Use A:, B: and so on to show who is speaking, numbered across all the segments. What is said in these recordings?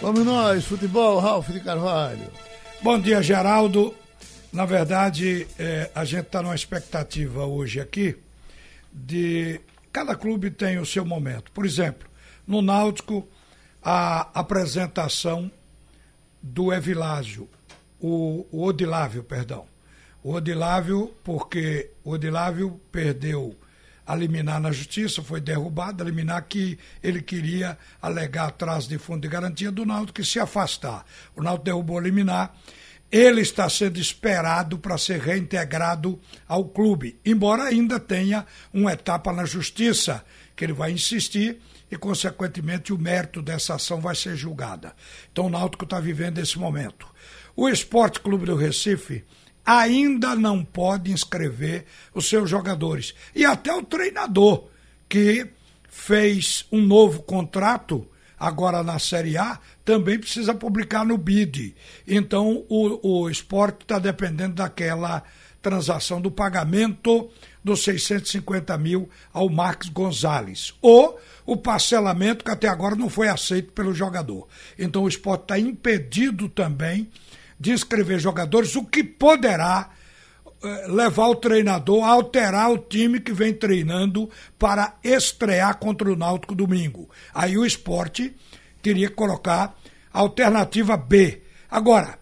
A: Vamos nós, futebol, Ralf de Carvalho.
B: Bom dia, Geraldo. Na verdade, é, a gente está numa expectativa hoje aqui de. Cada clube tem o seu momento. Por exemplo, no Náutico, a apresentação do Evilásio, o, o Odilávio, perdão. O Odilávio, porque o Odilávio perdeu a liminar na justiça, foi derrubado, a liminar que ele queria alegar atrás de fundo de garantia do Náutico que se afastar. O Náutico derrubou a liminar, ele está sendo esperado para ser reintegrado ao clube, embora ainda tenha uma etapa na justiça que ele vai insistir e, consequentemente, o mérito dessa ação vai ser julgada. Então o Náutico está vivendo esse momento. O Esporte Clube do Recife ainda não pode inscrever os seus jogadores. E até o treinador, que fez um novo contrato agora na Série A, também precisa publicar no BID. Então o, o esporte está dependendo daquela transação do pagamento dos 650 mil ao Marcos Gonzalez. Ou o parcelamento que até agora não foi aceito pelo jogador. Então o esporte está impedido também de inscrever jogadores, o que poderá eh, levar o treinador a alterar o time que vem treinando para estrear contra o Náutico domingo. Aí o esporte teria que colocar alternativa B. Agora,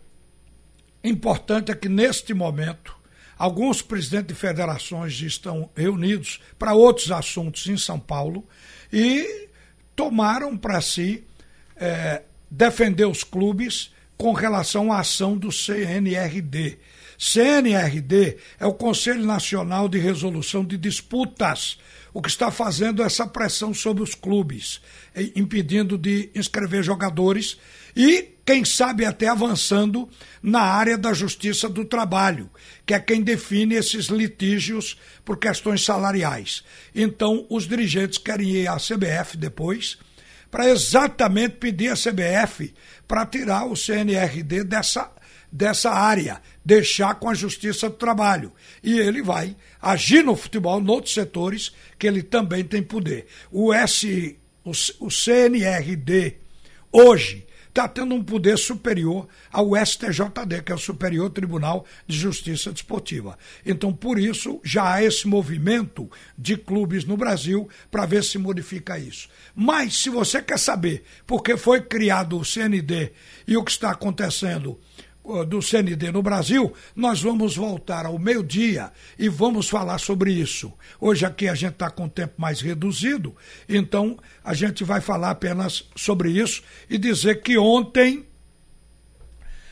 B: importante é que neste momento alguns presidentes de federações estão reunidos para outros assuntos em São Paulo e tomaram para si é, defender os clubes com relação à ação do CNRD. CNRD é o Conselho Nacional de Resolução de Disputas, o que está fazendo essa pressão sobre os clubes, impedindo de inscrever jogadores e, quem sabe, até avançando na área da justiça do trabalho, que é quem define esses litígios por questões salariais. Então, os dirigentes querem ir à CBF depois para exatamente pedir à CBF para tirar o CNRD dessa, dessa área, deixar com a Justiça do Trabalho. E ele vai agir no futebol, em outros setores, que ele também tem poder. O, S, o, o CNRD, hoje, está tendo um poder superior ao STJD, que é o Superior Tribunal de Justiça Desportiva. Então, por isso, já há esse movimento de clubes no Brasil para ver se modifica isso. Mas, se você quer saber por que foi criado o CND e o que está acontecendo do CND no Brasil, nós vamos voltar ao meio-dia e vamos falar sobre isso. Hoje aqui a gente está com o tempo mais reduzido, então a gente vai falar apenas sobre isso e dizer que ontem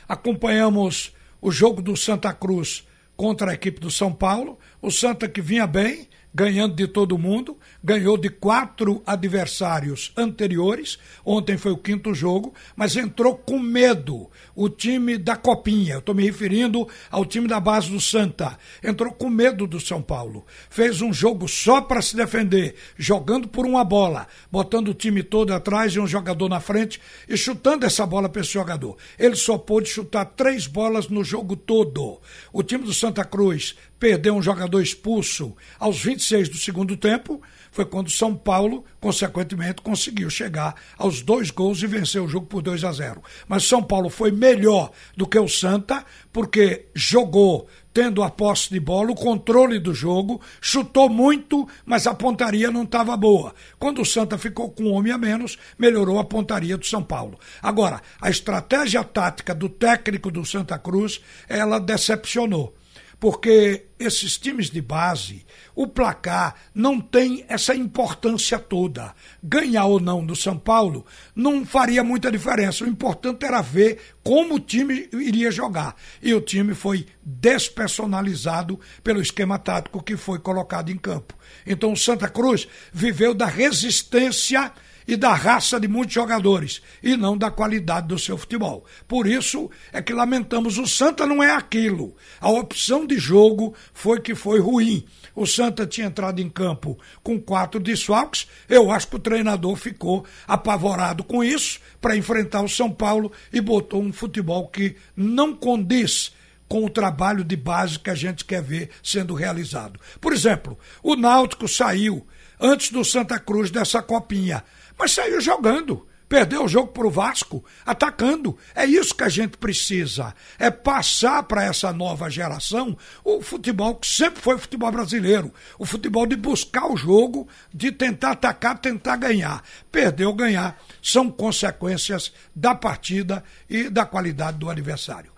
B: acompanhamos o jogo do Santa Cruz contra a equipe do São Paulo. O Santa que vinha bem, ganhando de todo mundo, ganhou de quatro adversários anteriores. Ontem foi o quinto jogo, mas entrou com medo. O time da Copinha, eu estou me referindo ao time da base do Santa, entrou com medo do São Paulo. Fez um jogo só para se defender, jogando por uma bola, botando o time todo atrás e um jogador na frente e chutando essa bola para esse jogador. Ele só pôde chutar três bolas no jogo todo. O time do Santa Cruz perdeu um jogador expulso aos 26 do segundo tempo, foi quando São Paulo, consequentemente, conseguiu chegar aos dois gols e vencer o jogo por 2 a 0. Mas São Paulo foi melhor do que o Santa, porque jogou tendo a posse de bola, o controle do jogo, chutou muito, mas a pontaria não estava boa. Quando o Santa ficou com um homem a menos, melhorou a pontaria do São Paulo. Agora, a estratégia tática do técnico do Santa Cruz, ela decepcionou porque esses times de base, o placar não tem essa importância toda. Ganhar ou não do São Paulo não faria muita diferença. O importante era ver como o time iria jogar. E o time foi despersonalizado pelo esquema tático que foi colocado em campo. Então o Santa Cruz viveu da resistência e da raça de muitos jogadores e não da qualidade do seu futebol. Por isso é que lamentamos o Santa não é aquilo. A opção de jogo foi que foi ruim. O Santa tinha entrado em campo com quatro desfalques. Eu acho que o treinador ficou apavorado com isso para enfrentar o São Paulo e botou um futebol que não condiz com o trabalho de base que a gente quer ver sendo realizado. Por exemplo, o Náutico saiu antes do Santa Cruz dessa copinha mas saiu jogando. Perdeu o jogo para o Vasco, atacando. É isso que a gente precisa. É passar para essa nova geração o futebol que sempre foi o futebol brasileiro. O futebol de buscar o jogo, de tentar atacar, tentar ganhar. Perder ou ganhar são consequências da partida e da qualidade do adversário.